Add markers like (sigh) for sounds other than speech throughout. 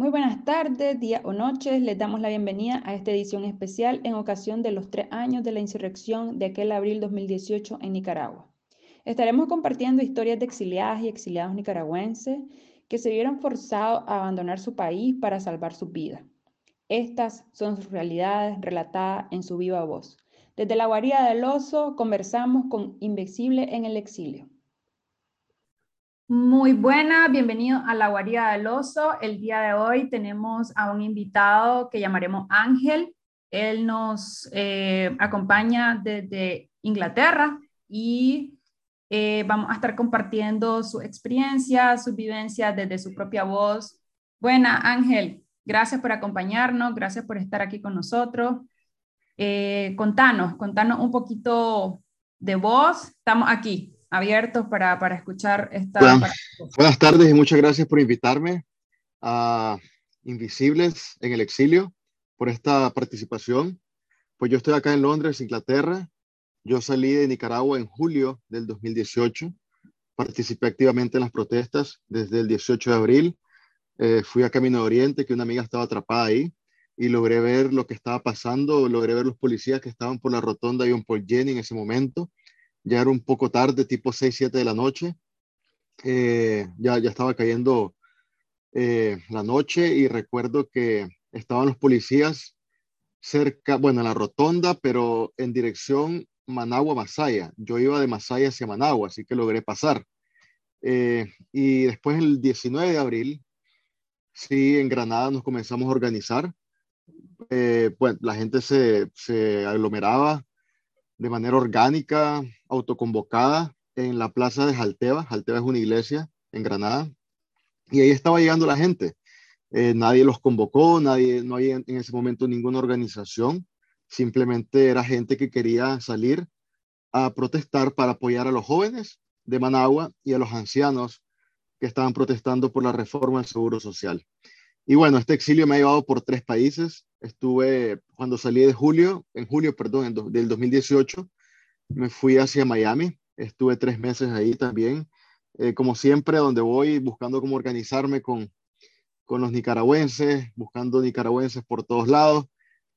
Muy buenas tardes, días o noches. Les damos la bienvenida a esta edición especial en ocasión de los tres años de la insurrección de aquel abril 2018 en Nicaragua. Estaremos compartiendo historias de exiliadas y exiliados nicaragüenses que se vieron forzados a abandonar su país para salvar su vida. Estas son sus realidades relatadas en su viva voz. Desde la guarida del oso conversamos con Invencible en el exilio. Muy buena, bienvenido a la guarida del oso. El día de hoy tenemos a un invitado que llamaremos Ángel. Él nos eh, acompaña desde Inglaterra y eh, vamos a estar compartiendo su experiencia, su vivencia desde su propia voz. Buena, Ángel, gracias por acompañarnos, gracias por estar aquí con nosotros. Eh, contanos, contanos un poquito de vos. Estamos aquí abiertos para, para escuchar esta... buenas tardes y muchas gracias por invitarme a Invisibles en el Exilio, por esta participación. Pues yo estoy acá en Londres, Inglaterra. Yo salí de Nicaragua en julio del 2018. Participé activamente en las protestas desde el 18 de abril. Eh, fui a Camino de Oriente, que una amiga estaba atrapada ahí, y logré ver lo que estaba pasando. Logré ver los policías que estaban por la rotonda de un Paul Jenny en ese momento ya era un poco tarde, tipo 6, 7 de la noche. Eh, ya, ya estaba cayendo eh, la noche y recuerdo que estaban los policías cerca, bueno, en la rotonda, pero en dirección Managua-Masaya. Yo iba de Masaya hacia Managua, así que logré pasar. Eh, y después el 19 de abril, sí, en Granada nos comenzamos a organizar. pues la gente se, se aglomeraba de manera orgánica, autoconvocada en la plaza de Jalteba. Jalteba es una iglesia en Granada. Y ahí estaba llegando la gente. Eh, nadie los convocó, nadie, no hay en, ese momento ninguna organización. Simplemente era gente que quería salir a protestar para apoyar a los jóvenes de Managua y a los ancianos que estaban protestando por la reforma del Seguro Social. Y bueno, este exilio me ha llevado por tres países. Estuve, cuando salí de julio, en julio, perdón, del 2018, me fui hacia Miami. Estuve tres meses ahí también. Eh, como siempre, donde voy buscando cómo organizarme con, con los nicaragüenses, buscando nicaragüenses por todos lados,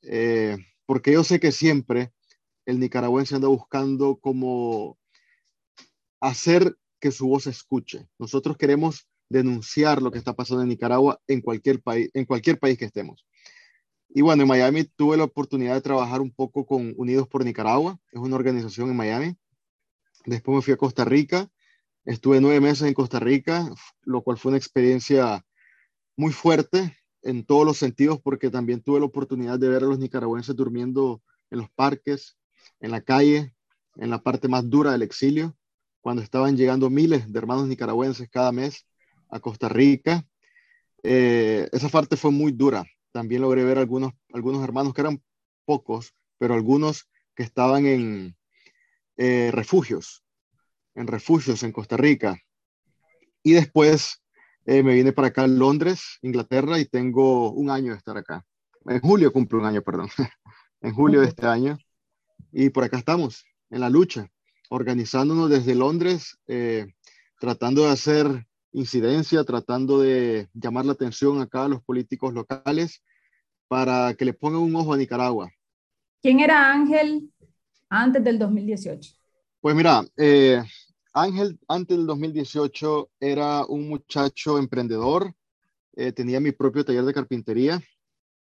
eh, porque yo sé que siempre el nicaragüense anda buscando cómo hacer que su voz se escuche. Nosotros queremos denunciar lo que está pasando en Nicaragua en cualquier país, en cualquier país que estemos. Y bueno, en Miami tuve la oportunidad de trabajar un poco con Unidos por Nicaragua, es una organización en Miami. Después me fui a Costa Rica, estuve nueve meses en Costa Rica, lo cual fue una experiencia muy fuerte en todos los sentidos, porque también tuve la oportunidad de ver a los nicaragüenses durmiendo en los parques, en la calle, en la parte más dura del exilio, cuando estaban llegando miles de hermanos nicaragüenses cada mes a Costa Rica. Eh, esa parte fue muy dura, también logré ver algunos, algunos hermanos que eran pocos, pero algunos que estaban en eh, refugios, en refugios en Costa Rica. Y después eh, me vine para acá a Londres, Inglaterra, y tengo un año de estar acá. En julio cumplo un año, perdón. (laughs) en julio de este año. Y por acá estamos, en la lucha, organizándonos desde Londres, tratando de hacer incidencia, tratando de llamar la atención acá a los políticos locales para que le pongan un ojo a Nicaragua. ¿Quién era Ángel antes del 2018? Pues mira, eh, Ángel antes del 2018 era un muchacho emprendedor, eh, tenía mi propio taller de carpintería,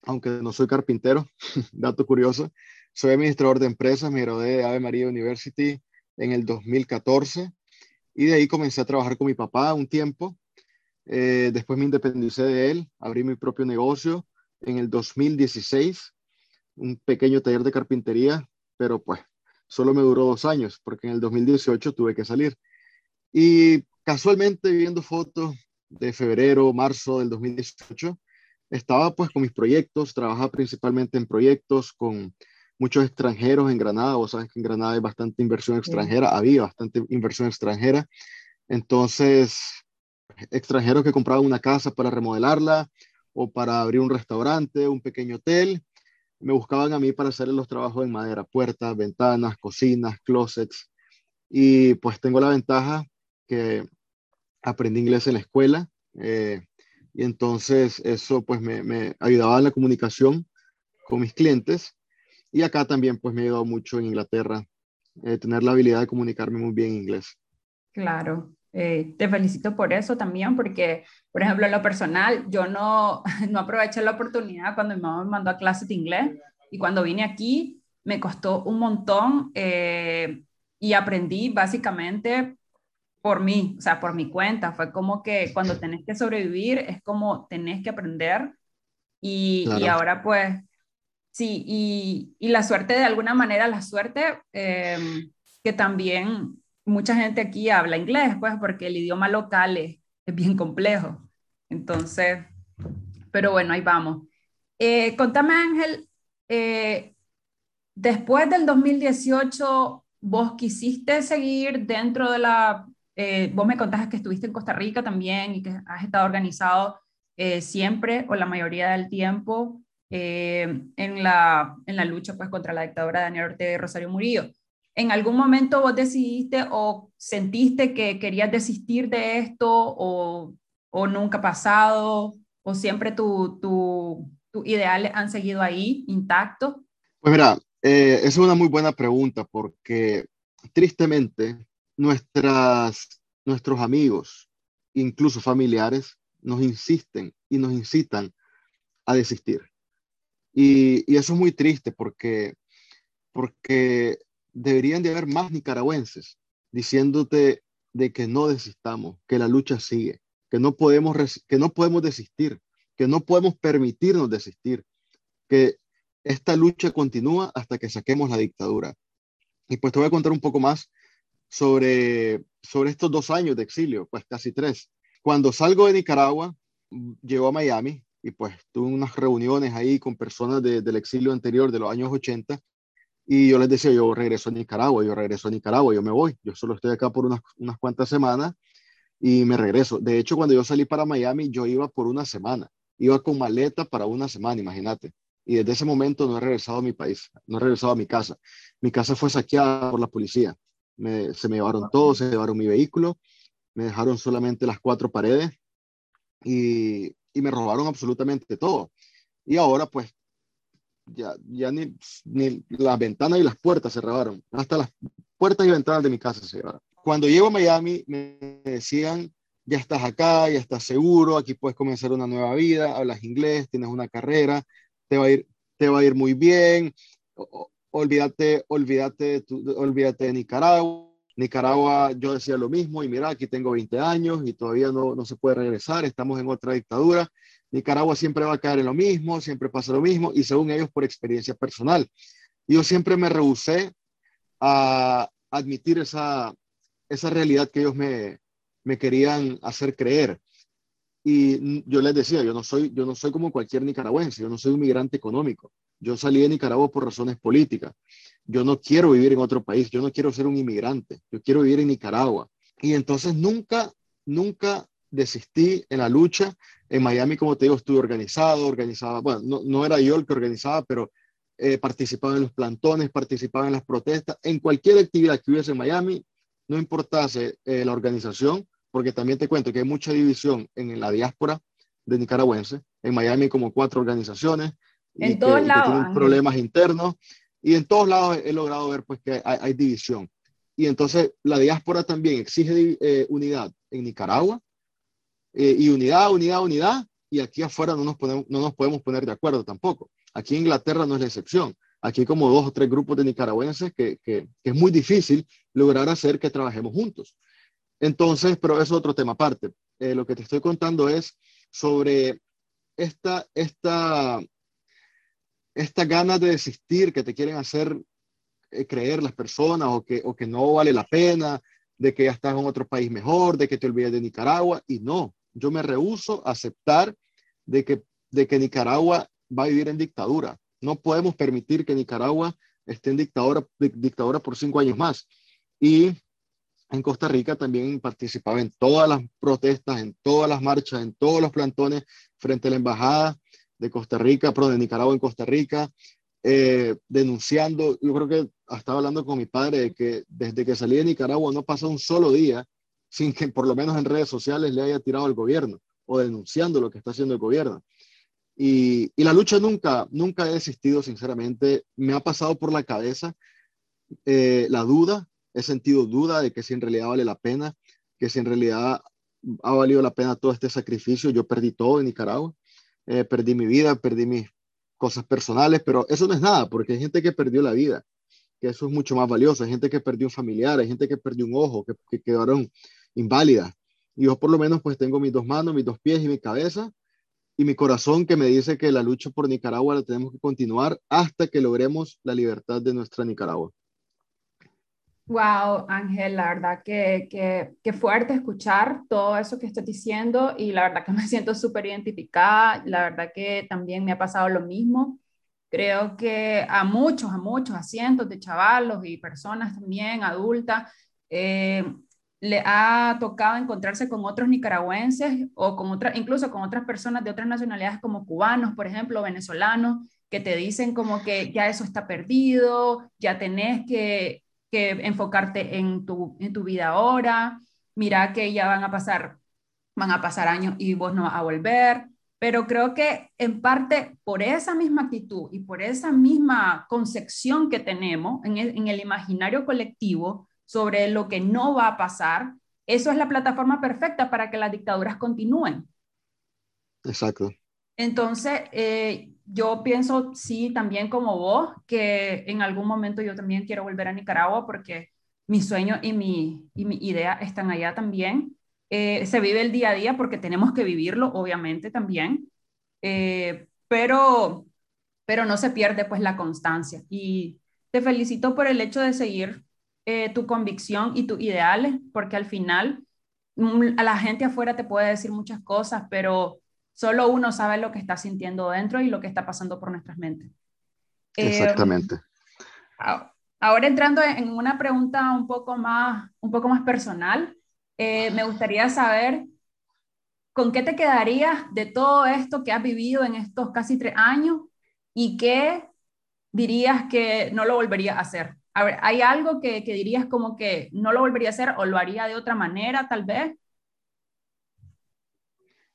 aunque no soy carpintero, (laughs) dato curioso, soy administrador de empresas, me gradué de Ave María University en el 2014 y de ahí comencé a trabajar con mi papá un tiempo. Eh, después me independicé de él, abrí mi propio negocio en el 2016, un pequeño taller de carpintería, pero pues solo me duró dos años porque en el 2018 tuve que salir. Y casualmente viendo fotos de febrero, marzo del 2018, estaba pues con mis proyectos, trabajaba principalmente en proyectos con muchos extranjeros en Granada, vos sabes que en Granada hay bastante inversión extranjera, había bastante inversión extranjera, entonces extranjeros que compraban una casa para remodelarla o para abrir un restaurante, un pequeño hotel, me buscaban a mí para hacer los trabajos en madera, puertas, ventanas, cocinas, closets, y pues tengo la ventaja que aprendí inglés en la escuela, eh, Y entonces eso pues me, me ayudaba en la comunicación con mis clientes. Y acá también pues me ha ayudado mucho en Inglaterra, eh, tener la habilidad de comunicarme muy bien en inglés. Claro, eh, te felicito por eso también, porque, por ejemplo, en lo personal, yo no, (laughs) no aproveché la oportunidad cuando mi mamá me mandó a clases de inglés y cuando vine aquí me costó un montón eh, y aprendí básicamente por mí, o sea, por mi cuenta. Fue como que cuando tenés que sobrevivir es como tenés que aprender y, y ahora pues, sí, y, y, la suerte de alguna manera, la suerte eh, que también mucha gente aquí habla inglés, pues, porque el idioma local es, bien complejo. Entonces, pero bueno, ahí vamos. Eh, contame, Ángel, eh, después del 2018, ¿vos quisiste seguir dentro de la... Eh, vos me contaste que estuviste en Costa Rica también y que has estado organizado siempre o la mayoría del tiempo en, la, en la lucha pues, contra la dictadura de Daniel Ortega y Rosario Murillo. ¿En algún momento vos decidiste o sentiste que querías desistir de esto o, o nunca pasado o siempre tus tu, tu ideales han seguido ahí intactos? Pues mira, eh, es una muy buena pregunta porque tristemente nuestras, nuestros amigos, incluso familiares, nos insisten y nos incitan a desistir. Y, y eso es muy triste porque, porque deberían de haber más nicaragüenses diciéndote de que no desistamos, que la lucha sigue, que no podemos, que no podemos desistir, que no podemos permitirnos desistir, que esta lucha continúa hasta que saquemos la dictadura. Y pues te voy a contar un poco más sobre, sobre estos dos años de exilio, pues casi tres. Cuando salgo de Nicaragua, llego a Miami y pues tuve unas reuniones ahí con personas del exilio anterior de los años 80 y yo les decía, yo regreso a Nicaragua, yo regreso a Nicaragua, yo me voy, yo solo estoy acá por unas, unas cuantas semanas y me regreso. De hecho, cuando yo salí para Miami, yo iba por una semana, iba con maleta para una semana, imagínate. Y desde ese momento no he regresado a mi país, no he regresado a mi casa. Mi casa fue saqueada por la policía. se me llevaron todo, se llevaron mi vehículo, me dejaron solamente las cuatro paredes y, y me robaron absolutamente todo. Y ahora pues ya, ya ni, ni las ventanas y las puertas se robaron. Hasta las puertas y ventanas de mi casa se llevaron. Cuando llego a Miami me decían, ya estás acá, ya estás seguro, aquí puedes comenzar una nueva vida, hablas inglés, tienes una carrera, te va a ir, te va a ir muy bien, olvídate, olvídate, olvídate de Nicaragua. Nicaragua, yo decía lo mismo, y mira, aquí tengo 20 años y todavía no, no se puede regresar, estamos en otra dictadura. Nicaragua siempre va a caer en lo mismo, siempre pasa lo mismo, y según ellos por experiencia personal. Yo siempre me rehusé a admitir esa, esa realidad que ellos me, me querían hacer creer. Y yo les decía, yo no, soy, yo no soy como cualquier nicaragüense, yo no soy un migrante económico. Yo salí de Nicaragua por razones políticas. Yo no quiero vivir en otro país, yo no quiero ser un inmigrante, yo quiero vivir en Nicaragua. Y entonces nunca, nunca desistí en la lucha. En Miami, como te digo, estuve organizado, organizaba, bueno, no, no era yo el que organizaba, pero eh, participaba en los plantones, participaba en las protestas, en cualquier actividad que hubiese en Miami, no importase eh, la organización, porque también te cuento que hay mucha división en la diáspora de nicaragüense. En Miami como cuatro organizaciones. En todos lados. tienen problemas internos. Y en todos lados he, logrado ver pues que hay, división. Y entonces la diáspora también exige eh, unidad en Nicaragua, eh, y unidad, unidad, unidad, y aquí afuera no nos, podemos, no nos podemos poner de acuerdo tampoco. Aquí en Inglaterra no es la excepción. Aquí hay como dos o tres grupos de nicaragüenses que, que, es muy difícil lograr hacer que trabajemos juntos. Entonces, pero es otro tema aparte. Eh, lo que te estoy contando es sobre esta, esta, esta ganas de desistir que te quieren hacer eh, creer las personas o que, o que no vale la pena, de que ya estás en otro país mejor, de que te olvides de Nicaragua. Y no, yo me rehúso a aceptar de que, de que Nicaragua va a vivir en dictadura. No podemos permitir que Nicaragua esté en dictadura, dictadura por cinco años más. Y en Costa Rica también participaba en todas las protestas, en todas las marchas, en todos los plantones frente a la embajada de Costa Rica, pero de Nicaragua en Costa Rica, eh, denunciando. Yo creo que estaba hablando con mi padre de que desde que salí de Nicaragua no pasó un solo día sin que por lo menos en redes sociales le haya tirado al gobierno. o denunciando lo que está haciendo el gobierno. Y, la lucha nunca, nunca he desistido, sinceramente. Me ha pasado por la cabeza eh, la duda, he sentido duda de que si en realidad vale la pena, que si en realidad ha valido la pena todo este sacrificio. Yo perdí todo en Nicaragua, eh, perdí mi vida, perdí mis cosas personales, pero eso no es nada, porque hay gente que perdió la vida, que eso es mucho más valioso. Hay gente que perdió un familiar, hay gente que perdió un ojo, que, que quedaron inválidas. Y yo por lo menos pues tengo mis dos manos, mis dos pies y mi cabeza y mi corazón que me dice que la lucha por Nicaragua la tenemos que continuar hasta que logremos la libertad de nuestra Nicaragua. Wow, Ángel, la verdad que, que, fuerte escuchar todo eso que estás diciendo y la verdad que (laughs) me siento súper identificada, la verdad que también me ha pasado lo mismo. Creo que a muchos, a muchos, a cientos de chavalos y personas también adultas, eh, le ha tocado encontrarse con otros nicaragüenses o con otras, incluso con otras personas de otras nacionalidades como cubanos, por ejemplo, venezolanos, que te dicen como que ya eso está perdido, ya tenés que, que enfocarte en tu, en tu vida ahora, mira que ya van a pasar, van a pasar años y vos no vas a volver. Pero creo que en parte por esa misma actitud y por esa misma concepción que tenemos en el, en el imaginario colectivo, sobre lo que no va a pasar, eso es la plataforma perfecta para que las dictaduras continúen. Exacto. Entonces, eh, yo pienso, sí, también como vos, que en algún momento yo también quiero volver a Nicaragua porque mi sueño y mi, y mi idea están allá también. Eh, se vive el día a día porque tenemos que vivirlo, obviamente, también, eh, pero, pero no se pierde pues la constancia. Y te felicito por el hecho de seguir eh, tu convicción y tus ideales, porque al final mm, a la gente afuera te puede decir muchas cosas, pero solo uno sabe lo que está sintiendo dentro y lo que está pasando por nuestras mentes. Eh, Exactamente. ahora entrando en una pregunta un poco más, un poco más personal, eh, me gustaría saber con qué te quedarías de todo esto que has vivido en estos casi tres años y qué dirías que no lo volverías a hacer. A ver, ¿hay algo que, dirías como que no lo volvería a hacer o lo haría de otra manera, tal vez?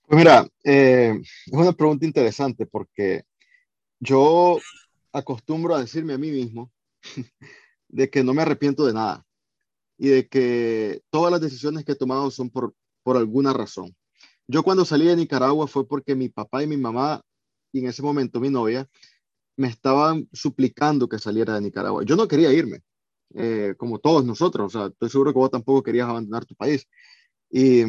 Pues mira, eh, es una pregunta interesante porque yo acostumbro a decirme a mí mismo (laughs) de que no me arrepiento de nada y de que todas las decisiones que he tomado son por, por alguna razón. Yo cuando salí de Nicaragua fue porque mi papá y mi mamá, y en ese momento mi novia, me estaban suplicando que saliera de Nicaragua. Yo no quería irme, eh, como todos nosotros, o sea, estoy seguro que vos tampoco querías abandonar tu país. Y,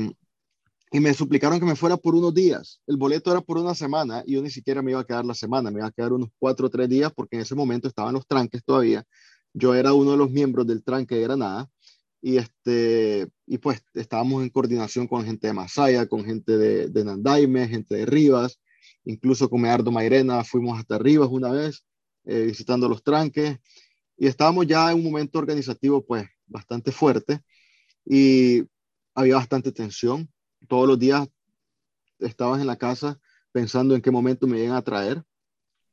y me suplicaron que me fuera por unos días. El boleto era por una semana y yo ni siquiera me iba a quedar la semana, me iba a quedar unos cuatro o tres días porque en ese momento estaban los tranques todavía. Yo era uno de los miembros del tranque de Granada y, este, y pues estábamos en coordinación con gente de Masaya, con gente de, de Nandaime, gente de Rivas, incluso con Medardo Mairena fuimos hasta arriba una vez, eh, visitando los tranques, y estábamos ya en un momento organizativo pues bastante fuerte y había bastante tensión. Todos los días estabas en la casa pensando en qué momento me iban a traer,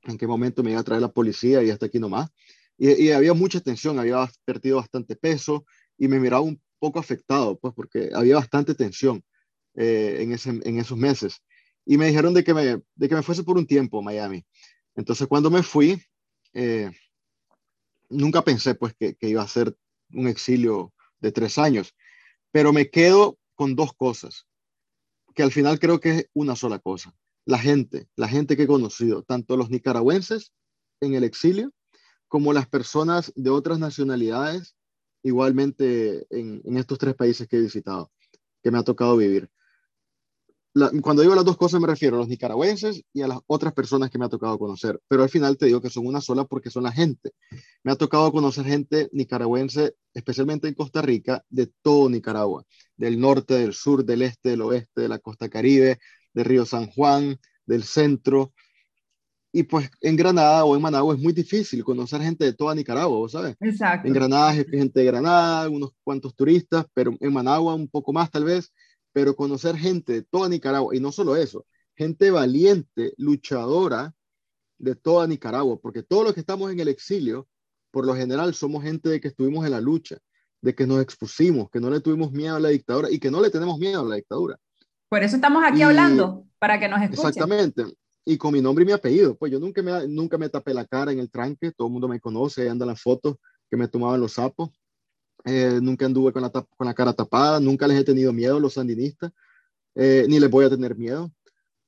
en qué momento me iba a traer la policía y hasta aquí nomás. Y, había mucha tensión, había perdido bastante peso y me miraba un poco afectado, pues porque había bastante tensión eh, en, ese, en esos meses y me dijeron de que me, de que me fuese por un tiempo a Miami. Entonces cuando me fui, eh, nunca pensé pues que, que, iba a ser un exilio de tres años, pero me quedo con dos cosas, que al final creo que es una sola cosa. La gente, la gente que he conocido, tanto los nicaragüenses en el exilio como las personas de otras nacionalidades, igualmente en, en estos tres países que he visitado, que me ha tocado vivir cuando digo las dos cosas me refiero a los nicaragüenses y a las otras personas que me ha tocado conocer, pero al final te digo que son una sola porque son la gente. Me ha tocado conocer gente nicaragüense, especialmente en Costa Rica, de todo Nicaragua, del norte, del sur, del este, del oeste, de la costa caribe, de Río San Juan, del centro. Y pues en Granada o en Managua es muy difícil conocer gente de toda Nicaragua, ¿sabes? Exacto. En Granada es gente de Granada, unos cuantos turistas, pero en Managua un poco más tal vez pero conocer gente de toda Nicaragua, y no solo eso, gente valiente, luchadora de toda Nicaragua, porque todos los que estamos en el exilio, por lo general somos gente de que estuvimos en la lucha, de que nos expusimos, que no le tuvimos miedo a la dictadura y que no le tenemos miedo a la dictadura. Por eso estamos aquí hablando, para que nos escuchen. Exactamente. Y con mi nombre y mi apellido. Pues yo nunca me, nunca me tapé la cara en el tranque, todo el mundo me conoce, ahí andan las fotos que me tomaban los sapos. Eh, nunca anduve con la, cara tapada, nunca les he tenido miedo a los sandinistas, eh, ni les voy a tener miedo,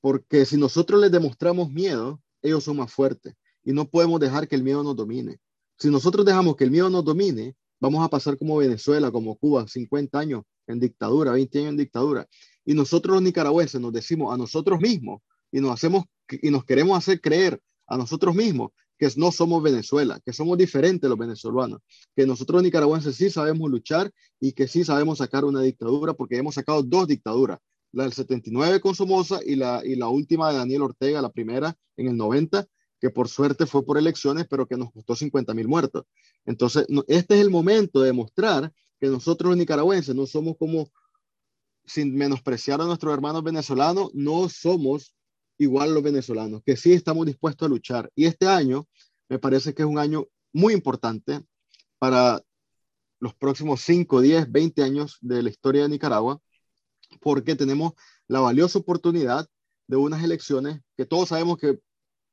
porque si nosotros les demostramos miedo, ellos son más fuertes y no podemos dejar que el miedo nos domine. Si nosotros dejamos que el miedo nos domine, vamos a pasar como Venezuela, como Cuba, 50 años en dictadura, 20 años en dictadura. Y nosotros los nicaragüenses nos decimos a nosotros mismos y nos hacemos y nos queremos hacer creer a nosotros mismos que no somos Venezuela, que somos diferentes los venezolanos, que nosotros nicaragüenses sí sabemos luchar y que sí sabemos sacar una dictadura porque hemos sacado dos dictaduras, la del 79 con Somoza y la, y la última de Daniel Ortega, la primera en el 90, que por suerte fue por elecciones, pero que nos costó 50 mil muertos. Entonces, este es el momento de demostrar que nosotros los nicaragüenses no somos como, sin menospreciar a nuestros hermanos venezolanos, no somos igual los venezolanos, que sí estamos dispuestos a luchar. Y este año me parece que es un año muy importante para los próximos 5, 10, 20 años de la historia de Nicaragua, porque tenemos la valiosa oportunidad de unas elecciones que todos sabemos que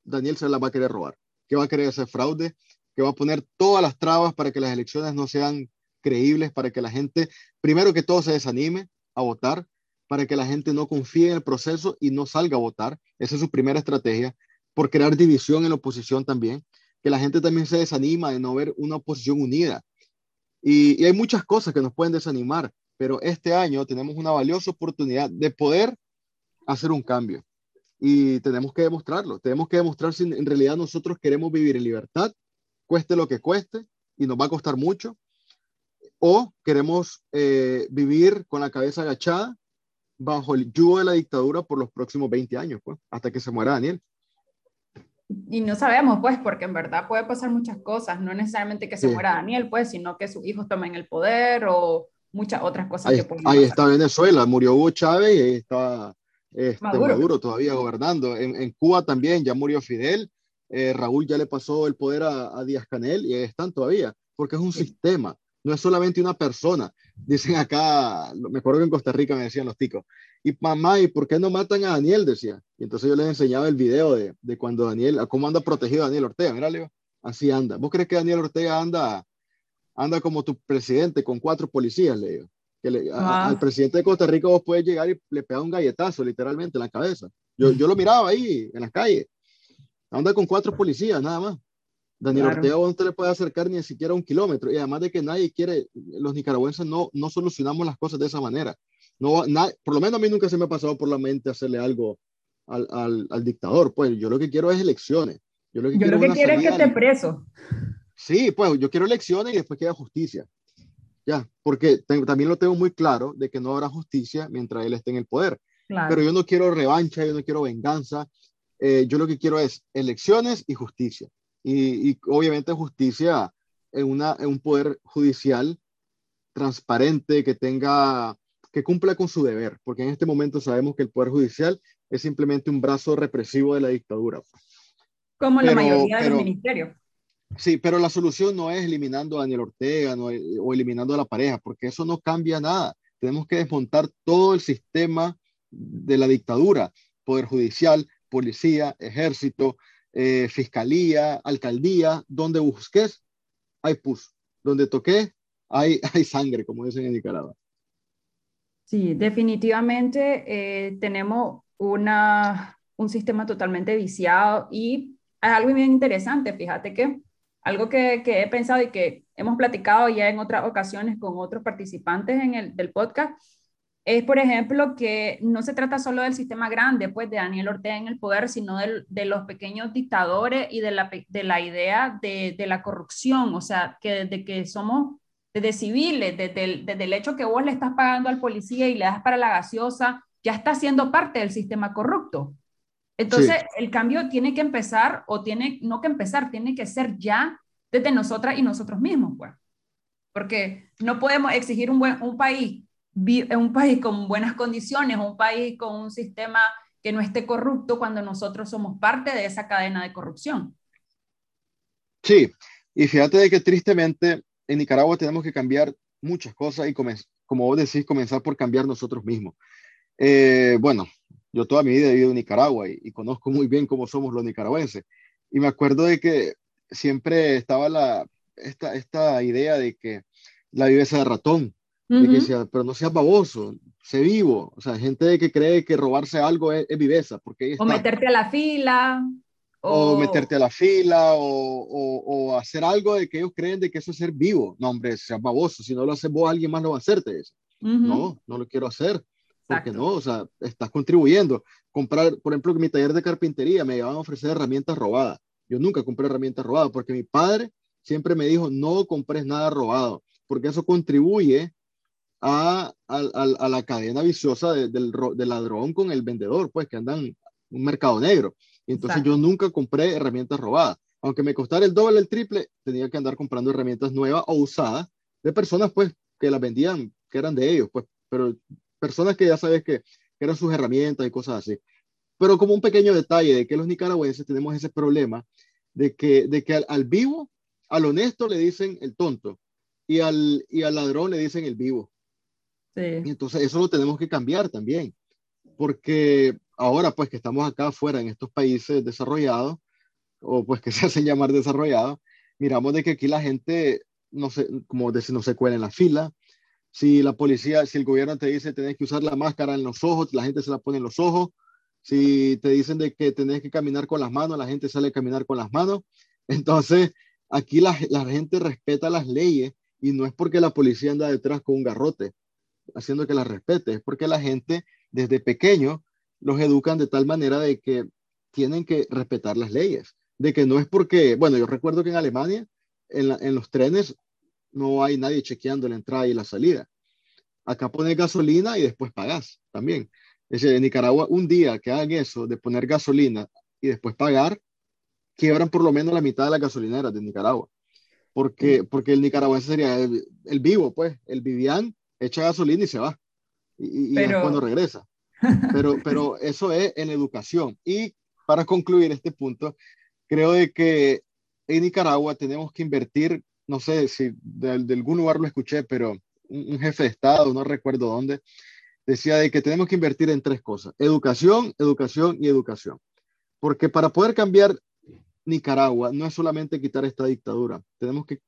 Daniel se las va a querer robar, que va a querer hacer fraude, que va a poner todas las trabas para que las elecciones no sean creíbles, para que la gente, primero que todo, se desanime a votar, para que la gente no confíe en el proceso y no salga a votar. Esa es su primera estrategia, por crear división en la oposición también, que la gente también se desanima de no ver una oposición unida. Y, hay muchas cosas que nos pueden desanimar, pero este año tenemos una valiosa oportunidad de poder hacer un cambio y tenemos que demostrarlo. Tenemos que demostrar si en realidad nosotros queremos vivir en libertad, cueste lo que cueste, y nos va a costar mucho, o queremos eh, vivir con la cabeza agachada bajo el yugo de la dictadura por los próximos 20 años, pues, hasta que se muera Daniel. Y no sabemos, pues, porque en verdad puede pasar muchas cosas, no necesariamente que se muera Daniel, pues, sino que sus hijos tomen el poder o muchas otras cosas ahí, que pueden Ahí está Venezuela, murió Hugo Chávez y ahí está este, Maduro. todavía gobernando. En, Cuba también ya murió Fidel, eh, Raúl ya le pasó el poder a, Díaz Canel y ahí están todavía, porque es un sistema, no es solamente una persona. Dicen acá, me acuerdo que en Costa Rica me decían los ticos, y mamá, ¿y por qué no matan a Daniel? Decía. Y entonces yo les enseñaba el video de, de cuando Daniel, cómo anda protegido Daniel Ortega. Mira, Leo, así anda. ¿Vos crees que Daniel Ortega anda, anda como tu presidente con cuatro policías, Leo? al presidente de Costa Rica vos puedes llegar y le pegar un galletazo literalmente en la cabeza. Yo, yo lo miraba ahí en las calles. Anda con cuatro policías, nada más. Daniel Ortega no te le puede acercar ni siquiera un kilómetro. Y además de que nadie quiere, los nicaragüenses no, no solucionamos las cosas de esa manera. No, por lo menos a mí nunca se me ha pasado por la mente hacerle algo al, al, al dictador. Pues yo lo que quiero es elecciones. Yo lo que quiero, que quiero es que esté preso. Sí, pues yo quiero elecciones y después que haya justicia. Ya, porque también lo tengo muy claro de que no habrá justicia mientras él esté en el poder. Pero yo no quiero revancha, yo no quiero venganza. Eh, yo lo que quiero es elecciones y justicia. Y, obviamente justicia en, una, en un poder judicial transparente, que tenga, que cumpla con su deber, porque en este momento sabemos que el poder judicial es simplemente un brazo represivo de la dictadura. Como la mayoría de los ministerios. Sí, pero la solución no es eliminando a Daniel Ortega o eliminando a la pareja, porque eso no cambia nada. Tenemos que desmontar todo el sistema de la dictadura, poder judicial, policía, ejército, eh, fiscalía, alcaldía, donde busques, hay pus, donde toque, hay, (laughs) hay sangre, como dicen en Nicaragua. Sí, definitivamente eh, tenemos una, un sistema totalmente viciado y algo bien interesante, fíjate que algo que, he pensado y que hemos platicado ya en otras ocasiones con otros participantes en el, del podcast es, por ejemplo, que no se trata solo del sistema grande, pues de Daniel Ortega en el poder, sino de, los pequeños dictadores y de la, de la idea de, la corrupción, o sea, que desde que somos desde civiles, desde el, desde el hecho que vos le estás pagando al policía y le das para la gaseosa, ya está siendo parte del sistema corrupto. Entonces, el cambio tiene que empezar, o tiene, no que empezar, tiene que ser ya desde nosotras y nosotros mismos, pues. Porque no podemos exigir un, buen, un país, un país con buenas condiciones, un país con un sistema que no esté corrupto cuando nosotros somos parte de esa cadena de corrupción. Sí, y fíjate de que tristemente en Nicaragua tenemos que cambiar muchas cosas y como vos decís, comenzar por cambiar nosotros mismos. Eh, bueno, yo toda mi vida he vivido en Nicaragua y, conozco muy bien cómo somos los nicaragüenses. Y me acuerdo de que siempre estaba la, esta, esta idea de que la viveza de ratón, de que decía, pero no seas baboso, sé vivo. O sea, gente que cree que robarse algo es, viveza. Porque o meterte a la fila. O, meterte a la fila, o, o, hacer algo de que ellos creen de que eso es ser vivo. No, hombre, seas baboso. Si no lo haces vos, alguien más lo va a hacerte. No, no lo quiero hacer. Porque no, o sea, estás contribuyendo. Comprar, por ejemplo, en mi taller de carpintería me iban a ofrecer herramientas robadas. Yo nunca compré herramientas robadas porque mi padre siempre me dijo, no compres nada robado, porque eso contribuye a, a, la cadena viciosa del, del, ladrón con el vendedor, pues que andan en un mercado negro. Y entonces yo nunca compré herramientas robadas. Aunque me costara el doble, el triple, tenía que andar comprando herramientas nuevas o usadas de personas, pues, que las vendían, que eran de ellos, pues, pero personas que ya sabes que, eran sus herramientas y cosas así. Pero como un pequeño detalle de que los nicaragüenses tenemos ese problema de que, de que al, vivo, al honesto le dicen el tonto y al, y al ladrón le dicen el vivo. Sí. Entonces eso lo tenemos que cambiar también, porque ahora pues que estamos acá afuera en estos países desarrollados, o pues que (laughs) se hacen llamar desarrollados, miramos de que aquí la gente, no sé, como decir, no se cuela en la fila, si la policía, si el gobierno te dice tenés que usar la máscara en los ojos, la gente se la pone en los ojos. Si te dicen de que tenés que caminar con las manos, la gente sale a caminar con las manos. (laughs) Entonces, aquí la, la gente respeta las leyes y no es porque la policía anda detrás con un garrote haciendo que las respete, es porque la gente desde pequeño los educan de tal manera de que tienen que respetar las leyes, de que no es porque, bueno, yo recuerdo que en Alemania, en, en los trenes, no hay nadie chequeando la entrada y la salida. Acá pones gasolina y después pagas también. Es decir, en Nicaragua, un día que hagan eso de poner gasolina y después pagar, quiebran por lo menos la mitad de las gasolineras de Nicaragua. Porque, porque el nicaragüense sería el, vivo, pues, el Vivian echa gasolina y se va. Y, cuando regresa. Pero, (laughs) pero eso es en educación. Y para concluir este punto, creo de que en Nicaragua tenemos que invertir no sé si de, algún lugar lo escuché, pero un, jefe de Estado, no recuerdo dónde, decía de que tenemos que invertir en tres cosas, educación, educación y educación. Porque para poder cambiar Nicaragua no es solamente quitar esta dictadura, tenemos que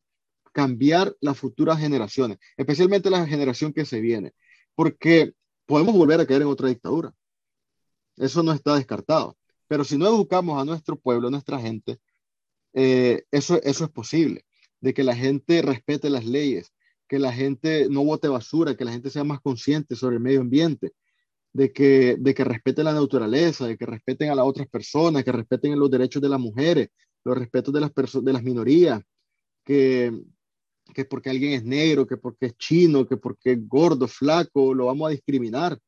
cambiar las futuras generaciones, especialmente la generación que se viene, porque podemos volver a caer en otra dictadura. Eso no está descartado. Pero si no educamos a nuestro pueblo, a nuestra gente, eh, eso, eso es posible de que la gente respete las leyes, que la gente no bote basura, que la gente sea más consciente sobre el medio ambiente, de que, de que respete la naturaleza, de que respeten a las otras personas, que respeten los derechos de las mujeres, los respetos de las, de las minorías, que, que porque alguien es negro, que porque es chino, que porque es gordo, flaco, lo vamos a discriminar.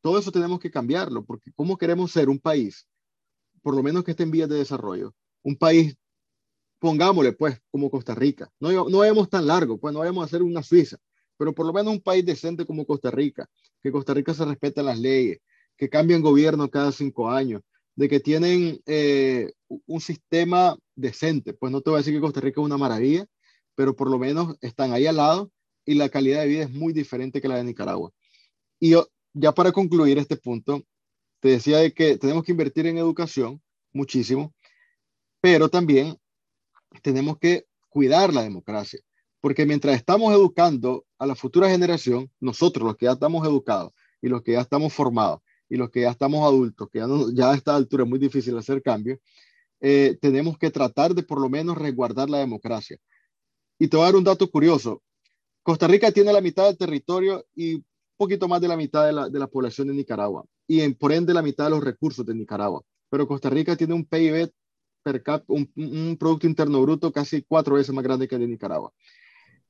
Todo eso tenemos que cambiarlo, porque ¿cómo queremos ser un país, por lo menos que esté en vías de desarrollo? Un país pongámosle pues como Costa Rica. No, no vayamos tan largo, pues no vayamos a hacer una Suiza, pero por lo menos un país decente como Costa Rica, que Costa Rica se respeta las leyes, que cambian gobierno cada cinco años, de que tienen eh, un sistema decente. Pues no te voy a decir que Costa Rica es una maravilla, pero por lo menos están ahí al lado y la calidad de vida es muy diferente que la de Nicaragua. Y yo, ya para concluir este punto, te decía de que tenemos que invertir en educación muchísimo, pero también tenemos que cuidar la democracia, porque mientras estamos educando a la futura generación, nosotros los que ya estamos educados y los que ya estamos formados y los que ya estamos adultos, que ya, ya a esta altura es muy difícil hacer cambios, eh, tenemos que tratar de por lo menos resguardar la democracia. Y te voy a dar un dato curioso. Costa Rica tiene la mitad del territorio y un poquito más de la mitad de la, población de Nicaragua y en, por ende la mitad de los recursos de Nicaragua. Pero Costa Rica tiene un PIB per un, Producto Interno Bruto casi cuatro veces más grande que el de Nicaragua.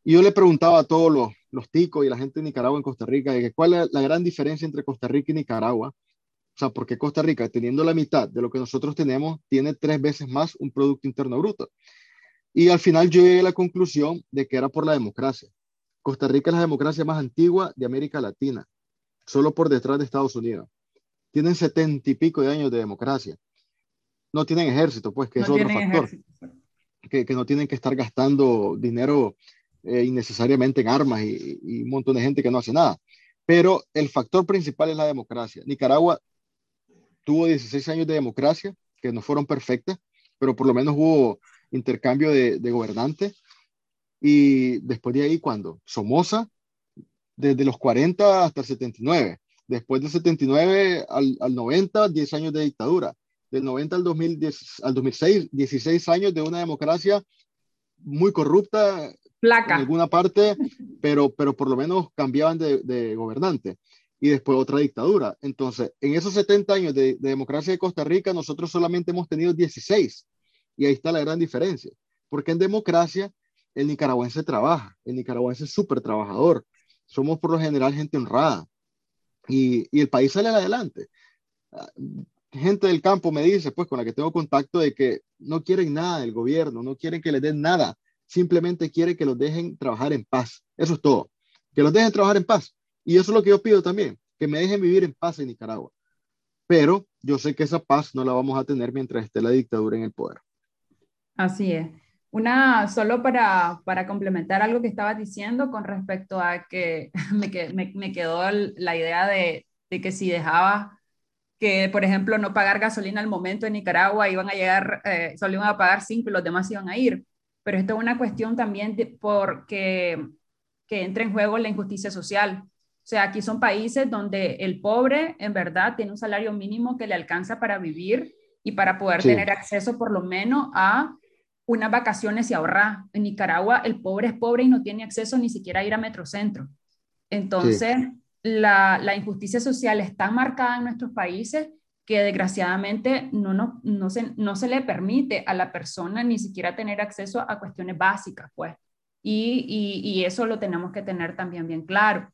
Y yo le preguntaba a todos los, los ticos y la gente de Nicaragua en Costa Rica cuál es la gran diferencia entre Costa Rica y Nicaragua. O sea, porque Costa Rica, teniendo la mitad de lo que nosotros tenemos, tiene tres veces más un Producto Interno Bruto. Y al final yo llegué a la conclusión de que era por la democracia. Costa Rica es la democracia más antigua de América Latina, solo por detrás de Estados Unidos. Tienen setenta y pico de años de democracia no tienen ejército, pues, que es otro factor. Que, que, no tienen que estar gastando dinero eh, innecesariamente en armas y, un montón de gente que no hace nada. Pero el factor principal es la democracia. Nicaragua tuvo 16 años de democracia, que no fueron perfectas, pero por lo menos hubo intercambio de, de gobernante. Y después de ahí, cuando Somoza, desde los 40 hasta el 79, después del 79 al, al 90, 10 años de dictadura, del 90 al, 2010, al 2006, 16 años de una democracia muy corrupta Placa. en alguna parte, pero, pero por lo menos cambiaban de, de gobernante y después otra dictadura. Entonces, en esos 70 años de, de, democracia de Costa Rica, nosotros solamente hemos tenido 16. Y ahí está la gran diferencia. Porque en democracia, el nicaragüense trabaja, el nicaragüense es súper trabajador. Somos por lo general gente honrada. Y, y el país sale adelante. Gente del campo me dice, pues con la que tengo contacto, de que no quieren nada del gobierno, no quieren que les den nada, simplemente quieren que los dejen trabajar en paz. Eso es todo. Que los dejen trabajar en paz y eso es lo que yo pido también, que me dejen vivir en paz en Nicaragua. Pero yo sé que esa paz no la vamos a tener mientras esté la dictadura en el poder. Así es. Una, solo para, para complementar algo que estabas diciendo con respecto a que (laughs) me, me, me quedó la idea de, de, que si dejaba que, por ejemplo, no pagar gasolina al momento en Nicaragua, iban a llegar, eh, solo iban a pagar cinco y los demás iban a ir. Pero esto es una cuestión también de, porque que entra en juego la injusticia social. O sea, aquí son países donde el pobre en verdad tiene un salario mínimo que le alcanza para vivir y para poder sí. tener acceso por lo menos a unas vacaciones y ahorrar. En Nicaragua el pobre es pobre y no tiene acceso ni siquiera a ir a Metrocentro. Entonces, sí. la, la, injusticia social es tan marcada en nuestros países que desgraciadamente no, no, no, se, no se le permite a la persona ni siquiera tener acceso a cuestiones básicas, pues. Y, y, y eso lo tenemos que tener también bien claro.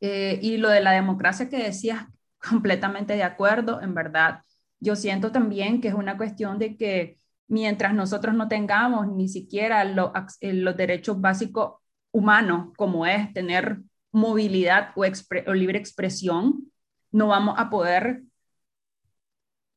Eh, y lo de la democracia que decías, (laughs) completamente de acuerdo, en verdad. Yo siento también que es una cuestión de que mientras nosotros no tengamos ni siquiera lo, eh, los derechos básicos humanos, como es tener movilidad o, libre expresión, no vamos a poder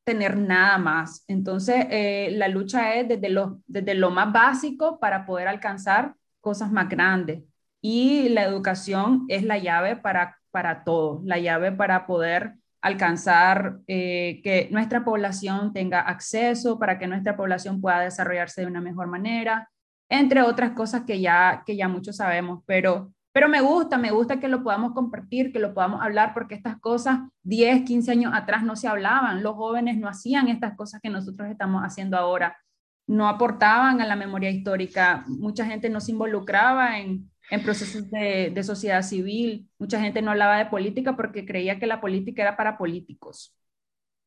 tener nada más. Entonces, eh, la lucha es desde lo, desde lo más básico para poder alcanzar cosas más grandes. Y la educación es la llave para, para todo, la llave para poder alcanzar eh, que nuestra población tenga acceso, para que nuestra población pueda desarrollarse de una mejor manera, entre otras cosas que ya, que ya muchos sabemos, pero, pero me gusta, me gusta que lo podamos compartir, que lo podamos hablar, porque estas cosas 10, 15 años atrás no se hablaban, los jóvenes no hacían estas cosas que nosotros estamos haciendo ahora, no aportaban a la memoria histórica, mucha gente no se involucraba en, en procesos de, sociedad civil. Mucha gente no hablaba de política porque creía que la política era para políticos.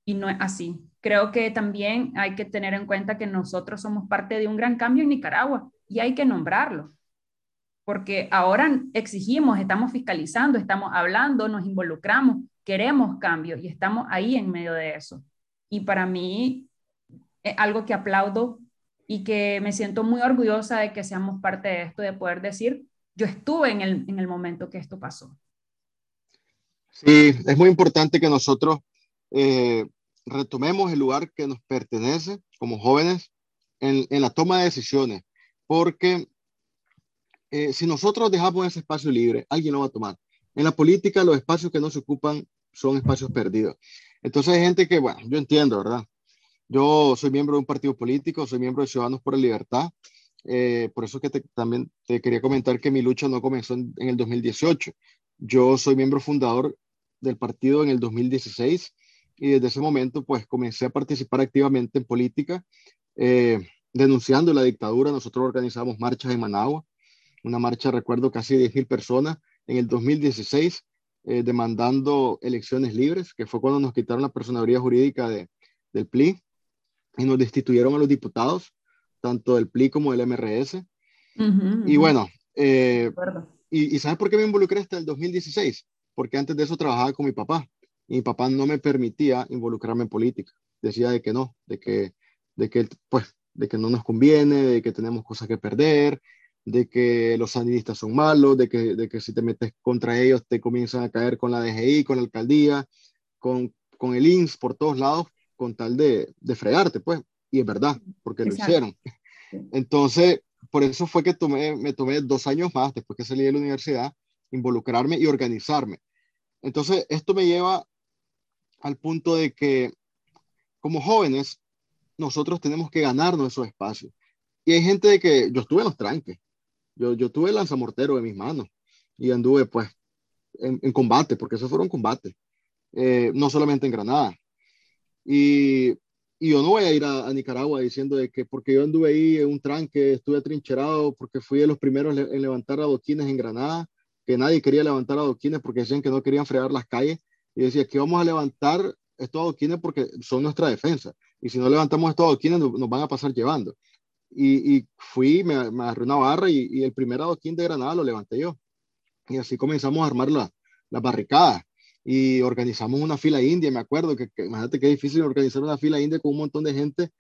Y no es así. Creo que también hay que tener en cuenta que nosotros somos parte de un gran cambio en Nicaragua y hay que nombrarlo. Porque ahora exigimos, estamos fiscalizando, estamos hablando, nos involucramos, queremos cambio y estamos ahí en medio de eso. Y para mí es algo que aplaudo y que me siento muy orgullosa de que seamos parte de esto, de poder decir, yo estuve en el, en el momento que esto pasó. Sí, es muy importante que nosotros eh, retomemos el lugar que nos pertenece como jóvenes en, en la toma de decisiones, porque eh, si nosotros dejamos ese espacio libre, alguien lo va a tomar. En la política los espacios que no se ocupan son espacios perdidos. Entonces hay gente que, bueno, yo entiendo, ¿verdad? Yo soy miembro de un partido político, soy miembro de Ciudadanos por la Libertad, eh, por eso que te, también te quería comentar que mi lucha no comenzó en, en, el 2018. Yo soy miembro fundador del partido en el 2016 y desde ese momento pues comencé a participar activamente en política, eh, denunciando la dictadura. Nosotros organizamos marchas en Managua, una marcha, recuerdo, casi 10.000 personas en el 2016, eh, demandando elecciones libres, que fue cuando nos quitaron la personalidad jurídica de, del PLI y nos destituyeron a los diputados tanto del PLI como del MRS. Uh -huh, y bueno, eh, y, y, ¿sabes por qué me involucré hasta el 2016? Porque antes de eso trabajaba con mi papá y mi papá no me permitía involucrarme en política. Decía de que no, de que, de que, pues, de que no nos conviene, de que tenemos cosas que perder, de que los sandinistas son malos, de que, de que si te metes contra ellos te comienzan a caer con la DGI, con la alcaldía, con, con el INS, por todos lados, con tal de, de fregarte, pues y es verdad, porque Exacto. lo hicieron. Entonces, por eso fue que tomé, me tomé dos años más, después que salí de la universidad, involucrarme y organizarme. Entonces, esto me lleva al punto de que como jóvenes, nosotros tenemos que ganarnos esos espacios. Y hay gente de que yo estuve en los tranques, yo, yo tuve el lanzamortero en mis manos y anduve pues en, combate, porque eso fueron combates, eh, no solamente en Granada. Y, y, yo no voy a ir a, Nicaragua diciendo de que porque yo anduve ahí en un tranque, estuve trincherado, porque fui de los primeros en levantar adoquines en Granada, que nadie quería levantar adoquines porque decían que no querían fregar las calles. Y decía que vamos a levantar estos adoquines porque son nuestra defensa. Y si no levantamos estos adoquines, nos, van a pasar llevando. Y, y fui, me, me, agarré una barra y, el primer adoquín de Granada lo levanté yo. Y así comenzamos a armar las la barricadas y organizamos una fila india. Me acuerdo que, imagínate qué difícil organizar una fila india con un montón de gente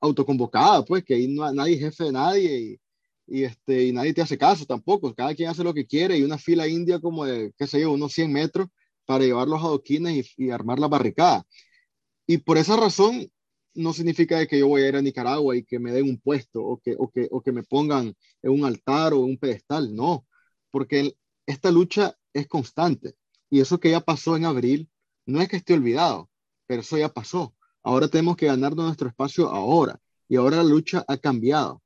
autoconvocada, pues que ahí no, nadie es jefe de nadie y, y, este, y nadie te hace caso tampoco. Cada quien hace lo que quiere y una fila india como de, qué sé yo, unos 100 metros para llevar los adoquines y, armar la barricada. Y por esa razón no significa que yo voy a ir a Nicaragua y que me den un puesto o que, o que, o que me pongan en un altar o en un pedestal, no, porque esta lucha es constante y eso que ya pasó en abril no es que esté olvidado, pero eso ya pasó. Ahora tenemos que ganarnos nuestro espacio ahora y ahora la lucha ha cambiado,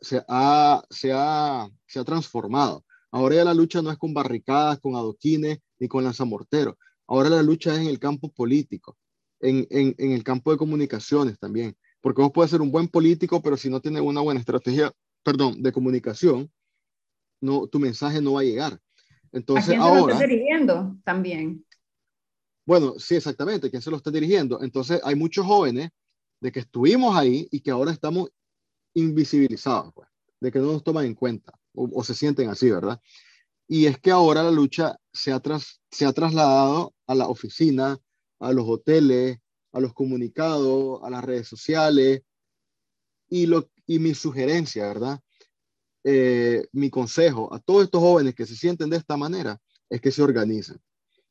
se ha, se ha, se ha transformado. Ahora ya la lucha no es con barricadas, con adoquines, ni con lanzamorteros. Ahora la lucha es en el campo político, en, en, en, el campo de comunicaciones también. Porque vos puedes ser un buen político, pero si no tienes una buena estrategia, perdón, de comunicación, no, tu mensaje no va a llegar. Entonces, ¿A quién ahora, se lo está dirigiendo también? Bueno, sí, exactamente, ¿quién se lo está dirigiendo? Entonces, hay muchos jóvenes de que estuvimos ahí y que ahora estamos invisibilizados, pues, de que no nos toman en cuenta o, se sienten así, ¿verdad? Y es que ahora la lucha se ha, se ha trasladado a la oficina, a los hoteles, a los comunicados, a las redes sociales. Y, lo, y mi sugerencia, ¿verdad? Eh, mi consejo a todos estos jóvenes que se sienten de esta manera es que se organicen,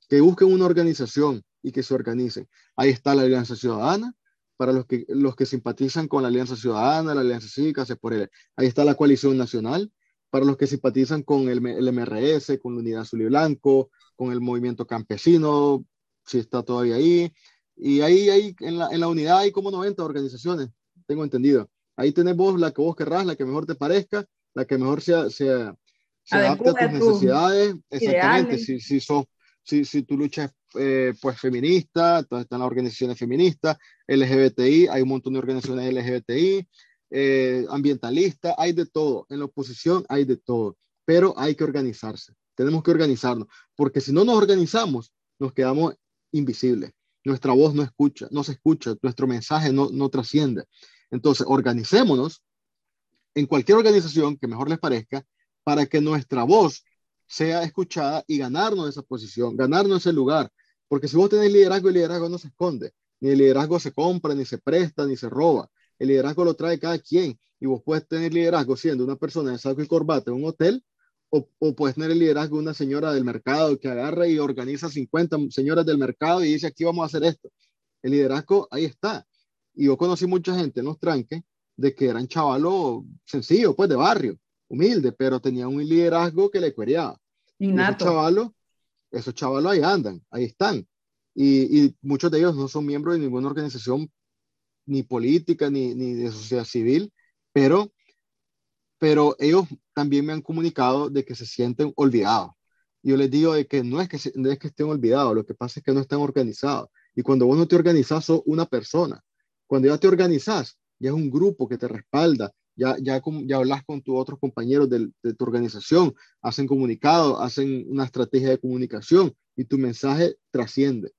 que busquen una organización y que se organicen. Ahí está la Alianza Ciudadana, para los que, los que simpatizan con la Alianza Ciudadana, la Alianza Cívica, se por Ahí está la Coalición Nacional, para los que simpatizan con el, el MRS, con la Unidad Azul y Blanco, con el Movimiento Campesino, si está todavía ahí. Y ahí, ahí en, la, en la unidad hay como 90 organizaciones, tengo entendido. Ahí tenés vos la que vos querrás, la que mejor te parezca, la que mejor sea, sea, se adapte a tus necesidades. Exactamente, si, si, sos, si, si tu lucha es eh, pues feminista, entonces están las organizaciones feministas, LGBTI, hay un montón de organizaciones LGBTI, eh, ambientalista, hay de todo, en la oposición hay de todo, pero hay que organizarse, tenemos que organizarnos, porque si no nos organizamos, nos quedamos invisibles, nuestra voz no escucha, no se escucha, nuestro mensaje no, no trasciende. Entonces, organicémonos en cualquier organización que mejor les parezca para que nuestra voz sea escuchada y ganarnos esa posición, ganarnos ese lugar. Porque si vos tenés liderazgo, el liderazgo no se esconde, ni el liderazgo se compra, ni se presta, ni se roba. El liderazgo lo trae cada quien y vos puedes tener liderazgo siendo una persona de saco y corbata en un hotel o, o, puedes tener el liderazgo de una señora del mercado que agarra y organiza 50 señoras del mercado y dice aquí vamos a hacer esto. El liderazgo ahí está. Y yo conocí mucha gente en los tranques de que eran chavalos sencillos, pues de barrio, humilde, pero tenían un liderazgo que le cuereaba. Esos chavalos, esos chavalos ahí andan, ahí están. Y, y, muchos de ellos no son miembros de ninguna organización ni política, ni, ni de sociedad civil, pero, pero ellos también me han comunicado de que se sienten olvidados. Yo les digo de que no es que, no es que estén olvidados, lo que pasa es que no están organizados. Y cuando vos no te organizas, sos una persona. Cuando ya te organizas, ya es un grupo que te respalda, ya, ya, ya hablas con tus otros compañeros de, tu organización, hacen comunicado, hacen una estrategia de comunicación y tu mensaje trasciende.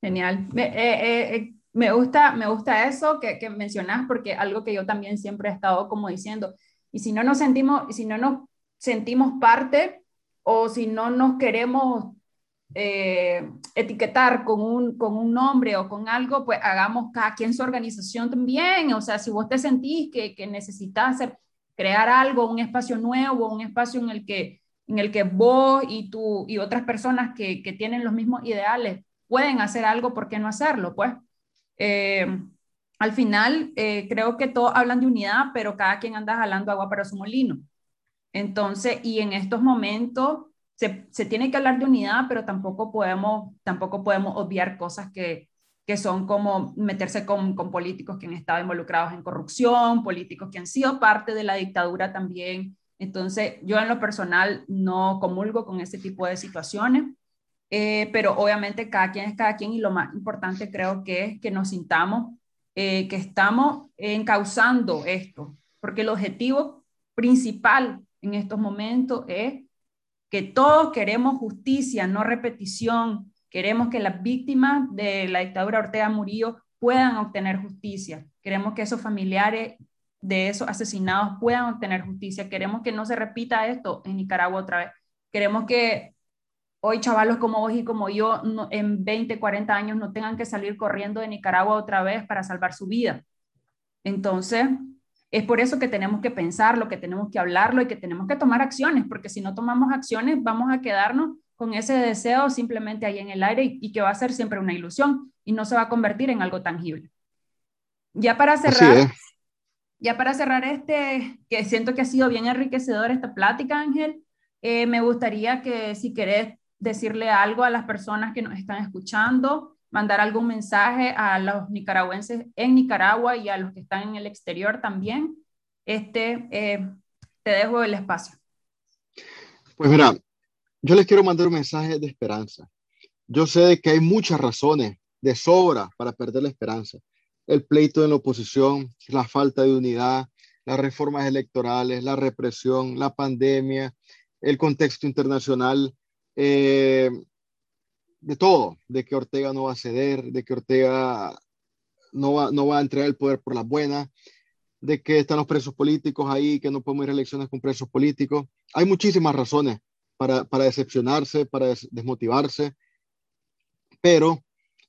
Genial. Eh, eh, eh, me gusta, me gusta eso que, que mencionas porque algo que yo también siempre he estado como diciendo, y si no nos sentimos, si no nos sentimos parte o si no nos queremos eh, etiquetar con un, con un nombre o con algo, pues hagamos cada quien su organización también. O sea, si vos te sentís que, que necesitas hacer, crear algo, un espacio nuevo, un espacio en el que, en el que vos y, tú, y otras personas que, que tienen los mismos ideales pueden hacer algo, ¿por qué no hacerlo? Pues eh, al final, eh, creo que todos hablan de unidad, pero cada quien anda jalando agua para su molino. Entonces, y en estos momentos, se, tiene que hablar de unidad, pero tampoco podemos, tampoco podemos obviar cosas que, que son como meterse con, con, políticos que han estado involucrados en corrupción, políticos que han sido parte de la dictadura también. Entonces, yo en lo personal no comulgo con ese tipo de situaciones, eh, pero obviamente cada quien es cada quien y lo más importante creo que es que nos sintamos eh, que estamos encauzando esto, porque el objetivo principal en estos momentos es que todos queremos justicia, no repetición, queremos que las víctimas de la dictadura Ortega Murillo puedan obtener justicia, queremos que esos familiares de esos asesinados puedan obtener justicia, queremos que no se repita esto en Nicaragua otra vez, queremos que hoy chavalos como vos y como yo en 20, 40 años no tengan que salir corriendo de Nicaragua otra vez para salvar su vida. Entonces, es por eso que tenemos que pensarlo, que tenemos que hablarlo y que tenemos que tomar acciones, porque si no tomamos acciones vamos a quedarnos con ese deseo simplemente ahí en el aire y, y que va a ser siempre una ilusión y no se va a convertir en algo tangible. Ya para cerrar, ya para cerrar este, que siento que ha sido bien enriquecedor esta plática, Ángel, eh, me gustaría que si querés decirle algo a las personas que nos están escuchando, mandar algún mensaje a los nicaragüenses en Nicaragua y a los que están en el exterior también. Este, eh, te dejo el espacio. Pues mira, yo les quiero mandar un mensaje de esperanza. Yo sé que hay muchas razones de sobra para perder la esperanza. El pleito en la oposición, la falta de unidad, las reformas electorales, la represión, la pandemia, el contexto internacional, eh, de todo, de que Ortega no va a ceder, de que Ortega no va, no va a entregar el poder por las buenas, de que están los presos políticos ahí, que no podemos ir a elecciones con presos políticos. Hay muchísimas razones para, para decepcionarse, para desmotivarse, pero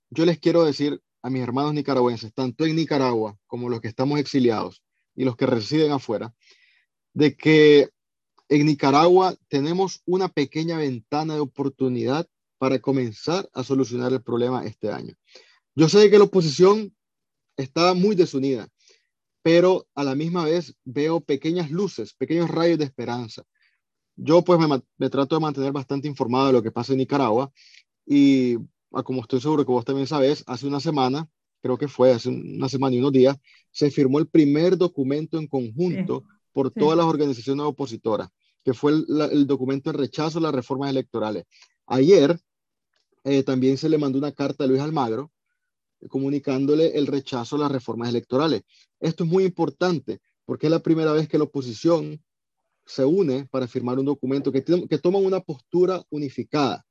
yo les quiero decir a mis hermanos nicaragüenses, tanto en Nicaragua como los que estamos exiliados y los que residen afuera, de que en Nicaragua tenemos una pequeña ventana de oportunidad para comenzar a solucionar el problema este año. Yo sé que la oposición está muy desunida, pero a la misma vez veo pequeñas luces, pequeños rayos de esperanza. Yo pues me, trato de mantener bastante informado de lo que pasa en Nicaragua y ah, como estoy seguro que vos también sabes, hace una semana, creo que fue hace una semana y unos días, se firmó el primer documento en conjunto por todas las organizaciones opositoras, que fue el, documento de rechazo a las reformas electorales. Ayer eh, también se le mandó una carta a Luis Almagro comunicándole el rechazo a las reformas electorales. Esto es muy importante porque es la primera vez que la oposición se une para firmar un documento que, que toma una postura unificada.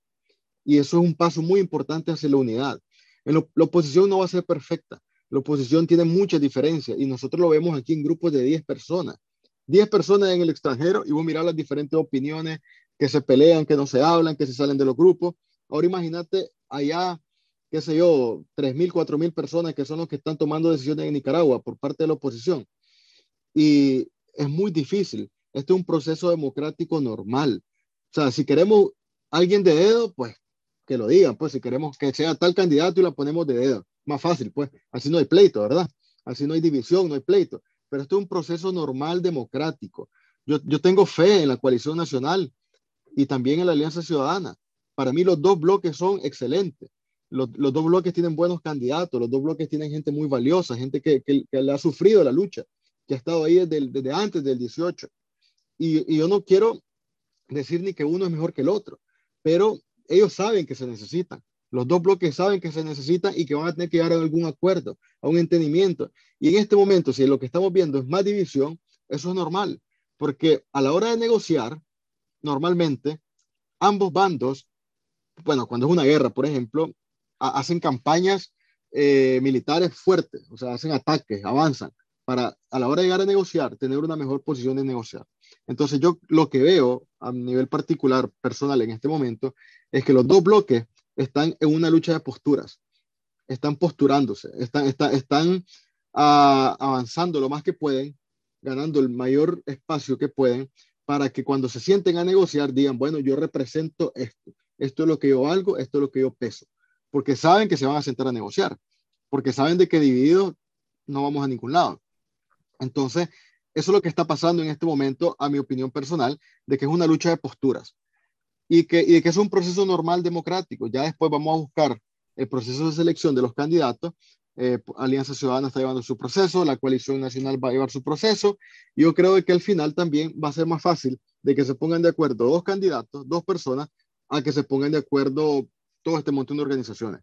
Y eso es un paso muy importante hacia la unidad. La oposición no va a ser perfecta. La oposición tiene muchas diferencias y nosotros lo vemos aquí en grupos de 10 personas. 10 personas en el extranjero y vos mirar las diferentes opiniones que se pelean, que no se hablan, que se salen de los grupos. Ahora imagínate allá, qué sé yo, 3.000, 4.000 personas que son los que están tomando decisiones en Nicaragua por parte de la oposición. Y es muy difícil. Este es un proceso democrático normal. O sea, si queremos alguien de dedo, pues que lo digan, pues si queremos que sea tal candidato y la ponemos de dedo. Más fácil, pues. Así no hay pleito, ¿verdad? Así no hay división, no hay pleito pero esto es un proceso normal democrático. Yo, yo tengo fe en la coalición nacional y también en la Alianza Ciudadana. Para mí los dos bloques son excelentes. Los, los, dos bloques tienen buenos candidatos, los dos bloques tienen gente muy valiosa, gente que, que, le ha sufrido la lucha, que ha estado ahí desde, desde antes del 18. Y, y, yo no quiero decir ni que uno es mejor que el otro, pero ellos saben que se necesitan. Los dos bloques saben que se necesitan y que van a tener que llegar a algún acuerdo, a un entendimiento. Y en este momento, si lo que estamos viendo es más división, eso es normal, porque a la hora de negociar, normalmente, ambos bandos, bueno, cuando es una guerra, por ejemplo, hacen campañas eh, militares fuertes, o sea, hacen ataques, avanzan, para a la hora de llegar a negociar, tener una mejor posición de negociar. Entonces yo lo que veo a nivel particular, personal en este momento, es que los dos bloques están en una lucha de posturas, están posturándose, están, están, están ah, avanzando lo más que pueden, ganando el mayor espacio que pueden, para que cuando se sienten a negociar digan, bueno, yo represento esto, esto es lo que yo valgo, esto es lo que yo peso, porque saben que se van a sentar a negociar, porque saben de que divididos no vamos a ningún lado. Entonces, eso es lo que está pasando en este momento, a mi opinión personal, de que es una lucha de posturas. y que, y que es un proceso normal democrático. Ya después vamos a buscar el proceso de selección de los candidatos. Eh, Alianza Ciudadana está llevando su proceso, la coalición nacional va a llevar su proceso. Yo creo que al final también va a ser más fácil de que se pongan de acuerdo dos candidatos, dos personas, a que se pongan de acuerdo todo este montón de organizaciones.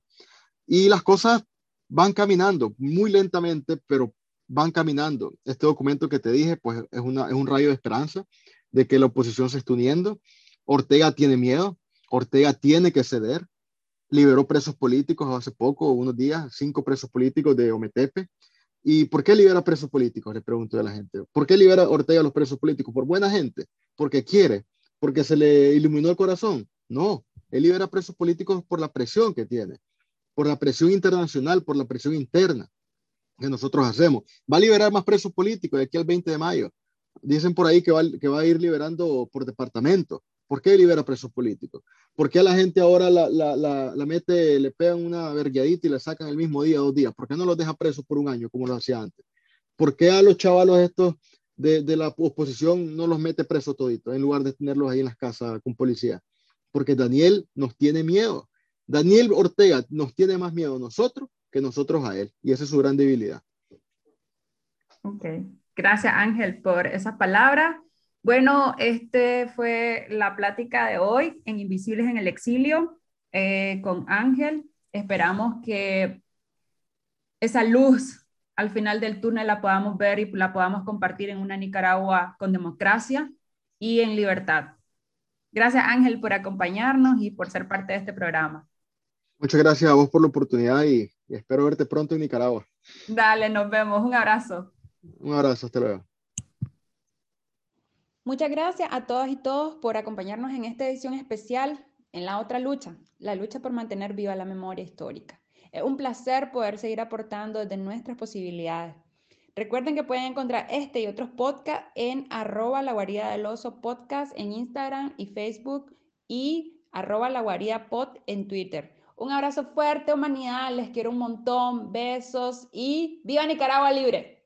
Y las cosas van caminando muy lentamente, pero van caminando. Este documento que te dije, pues es, una, es un rayo de esperanza de que la oposición se está uniendo. Ortega tiene miedo, Ortega tiene que ceder, liberó presos políticos hace poco, unos días, cinco presos políticos de Ometepe. ¿Y por qué libera presos políticos? Le pregunto a la gente. ¿Por qué libera Ortega los presos políticos? ¿Por buena gente? ¿Porque quiere? ¿Porque se le iluminó el corazón? No, él libera presos políticos por la presión que tiene, por la presión internacional, por la presión interna que nosotros hacemos. Va a liberar más presos políticos de aquí al 20 de mayo. Dicen por ahí que va, que va a ir liberando por departamento. ¿Por qué libera presos políticos? ¿Por qué a la gente ahora la, la, la, mete, le pegan una vergueadita y la sacan el mismo día, dos días? ¿Por qué no los deja presos por un año como lo hacía antes? ¿Por qué a los chavalos estos de, de la oposición no los mete presos toditos en lugar de tenerlos ahí en las casas con policía? Porque Daniel nos tiene miedo. Daniel Ortega nos tiene más miedo a nosotros que nosotros a él. Y esa es su gran debilidad. Ok. Gracias Ángel por esa palabra. Bueno, este fue la plática de hoy en Invisibles en el Exilio eh, con Ángel. Esperamos que esa luz al final del túnel la podamos ver y la podamos compartir en una Nicaragua con democracia y en libertad. Gracias Ángel por acompañarnos y por ser parte de este programa. Muchas gracias a vos por la oportunidad y, y espero verte pronto en Nicaragua. Dale, nos vemos. Un abrazo. Un abrazo, hasta luego. Muchas gracias a todas y todos por acompañarnos en esta edición especial en la otra lucha, la lucha por mantener viva la memoria histórica. Es un placer poder seguir aportando desde nuestras posibilidades. Recuerden que pueden encontrar este y otros podcasts en arroba la guarida del oso podcast en Instagram y Facebook y arroba la guarida pod en Twitter. Un abrazo fuerte, humanidad, les quiero un montón, besos y viva Nicaragua libre.